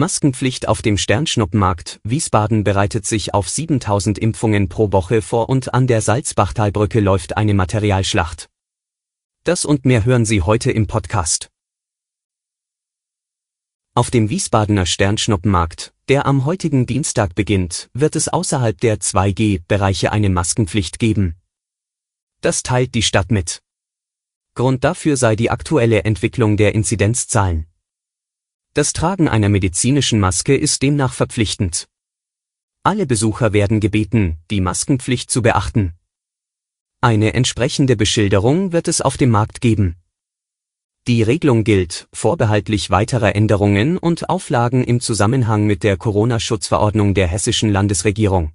Maskenpflicht auf dem Sternschnuppenmarkt. Wiesbaden bereitet sich auf 7000 Impfungen pro Woche vor und an der Salzbachtalbrücke läuft eine Materialschlacht. Das und mehr hören Sie heute im Podcast. Auf dem Wiesbadener Sternschnuppenmarkt, der am heutigen Dienstag beginnt, wird es außerhalb der 2G-Bereiche eine Maskenpflicht geben. Das teilt die Stadt mit. Grund dafür sei die aktuelle Entwicklung der Inzidenzzahlen. Das Tragen einer medizinischen Maske ist demnach verpflichtend. Alle Besucher werden gebeten, die Maskenpflicht zu beachten. Eine entsprechende Beschilderung wird es auf dem Markt geben. Die Regelung gilt, vorbehaltlich weiterer Änderungen und Auflagen im Zusammenhang mit der Corona-Schutzverordnung der hessischen Landesregierung.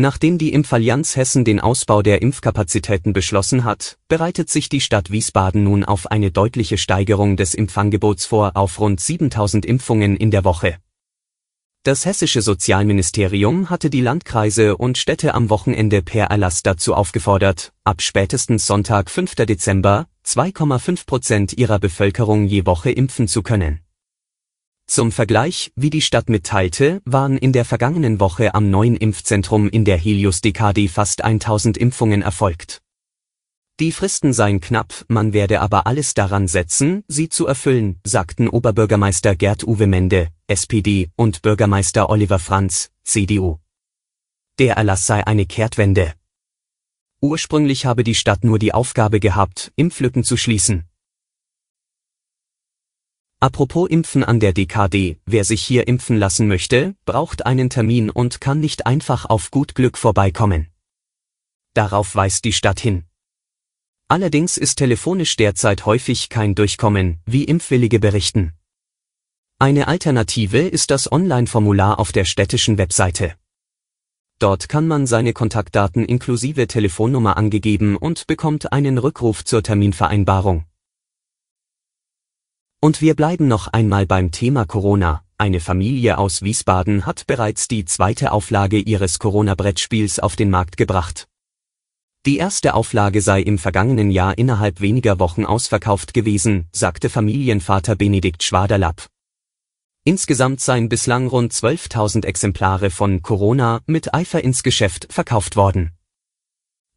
Nachdem die Impfallianz Hessen den Ausbau der Impfkapazitäten beschlossen hat, bereitet sich die Stadt Wiesbaden nun auf eine deutliche Steigerung des Impfangebots vor auf rund 7000 Impfungen in der Woche. Das hessische Sozialministerium hatte die Landkreise und Städte am Wochenende per Erlass dazu aufgefordert, ab spätestens Sonntag 5. Dezember 2,5 Prozent ihrer Bevölkerung je Woche impfen zu können zum Vergleich, wie die Stadt mitteilte, waren in der vergangenen Woche am neuen Impfzentrum in der Helios DKD fast 1000 Impfungen erfolgt. Die Fristen seien knapp, man werde aber alles daran setzen, sie zu erfüllen, sagten Oberbürgermeister Gerd Uwe Mende, SPD, und Bürgermeister Oliver Franz, CDU. Der Erlass sei eine Kehrtwende. Ursprünglich habe die Stadt nur die Aufgabe gehabt, Impflücken zu schließen. Apropos Impfen an der DKD, wer sich hier impfen lassen möchte, braucht einen Termin und kann nicht einfach auf gut Glück vorbeikommen. Darauf weist die Stadt hin. Allerdings ist telefonisch derzeit häufig kein Durchkommen, wie Impfwillige berichten. Eine Alternative ist das Online-Formular auf der städtischen Webseite. Dort kann man seine Kontaktdaten inklusive Telefonnummer angegeben und bekommt einen Rückruf zur Terminvereinbarung. Und wir bleiben noch einmal beim Thema Corona. Eine Familie aus Wiesbaden hat bereits die zweite Auflage ihres Corona-Brettspiels auf den Markt gebracht. Die erste Auflage sei im vergangenen Jahr innerhalb weniger Wochen ausverkauft gewesen, sagte Familienvater Benedikt Schwaderlapp. Insgesamt seien bislang rund 12.000 Exemplare von Corona mit Eifer ins Geschäft verkauft worden.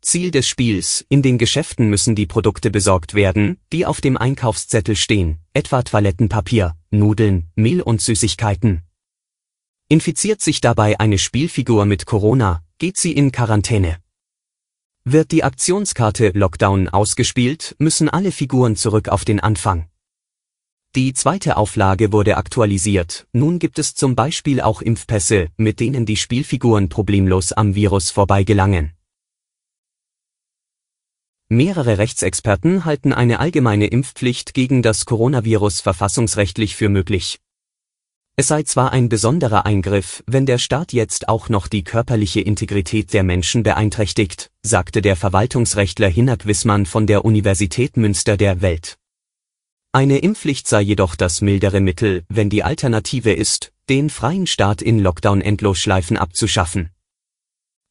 Ziel des Spiels, in den Geschäften müssen die Produkte besorgt werden, die auf dem Einkaufszettel stehen, etwa Toilettenpapier, Nudeln, Mehl und Süßigkeiten. Infiziert sich dabei eine Spielfigur mit Corona, geht sie in Quarantäne. Wird die Aktionskarte Lockdown ausgespielt, müssen alle Figuren zurück auf den Anfang. Die zweite Auflage wurde aktualisiert, nun gibt es zum Beispiel auch Impfpässe, mit denen die Spielfiguren problemlos am Virus vorbeigelangen. Mehrere Rechtsexperten halten eine allgemeine Impfpflicht gegen das Coronavirus verfassungsrechtlich für möglich. Es sei zwar ein besonderer Eingriff, wenn der Staat jetzt auch noch die körperliche Integrität der Menschen beeinträchtigt, sagte der Verwaltungsrechtler Hinak Wissmann von der Universität Münster der Welt. Eine Impfpflicht sei jedoch das mildere Mittel, wenn die Alternative ist, den freien Staat in Lockdown-Endlosschleifen abzuschaffen.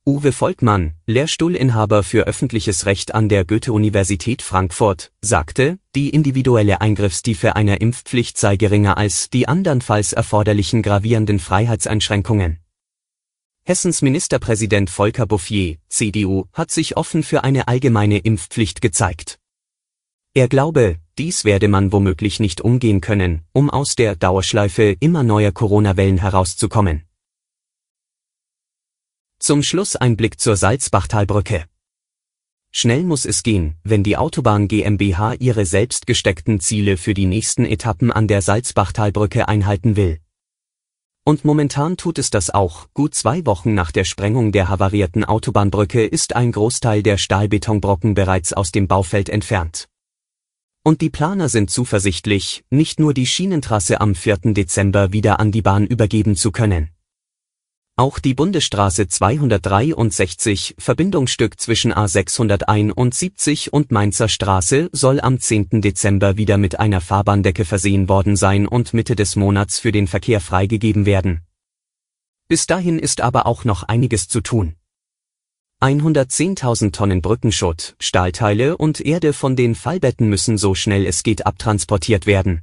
Uwe Volkmann, Lehrstuhlinhaber für öffentliches Recht an der Goethe-Universität Frankfurt, sagte, die individuelle Eingriffstiefe einer Impfpflicht sei geringer als die andernfalls erforderlichen gravierenden Freiheitseinschränkungen. Hessens Ministerpräsident Volker Bouffier, CDU, hat sich offen für eine allgemeine Impfpflicht gezeigt. Er glaube, dies werde man womöglich nicht umgehen können, um aus der Dauerschleife immer neuer Corona-Wellen herauszukommen. Zum Schluss ein Blick zur Salzbachtalbrücke. Schnell muss es gehen, wenn die Autobahn GmbH ihre selbst gesteckten Ziele für die nächsten Etappen an der Salzbachtalbrücke einhalten will. Und momentan tut es das auch, gut zwei Wochen nach der Sprengung der havarierten Autobahnbrücke ist ein Großteil der Stahlbetonbrocken bereits aus dem Baufeld entfernt. Und die Planer sind zuversichtlich, nicht nur die Schienentrasse am 4. Dezember wieder an die Bahn übergeben zu können. Auch die Bundesstraße 263, Verbindungsstück zwischen A671 und Mainzer Straße, soll am 10. Dezember wieder mit einer Fahrbahndecke versehen worden sein und Mitte des Monats für den Verkehr freigegeben werden. Bis dahin ist aber auch noch einiges zu tun. 110.000 Tonnen Brückenschutt, Stahlteile und Erde von den Fallbetten müssen so schnell es geht abtransportiert werden.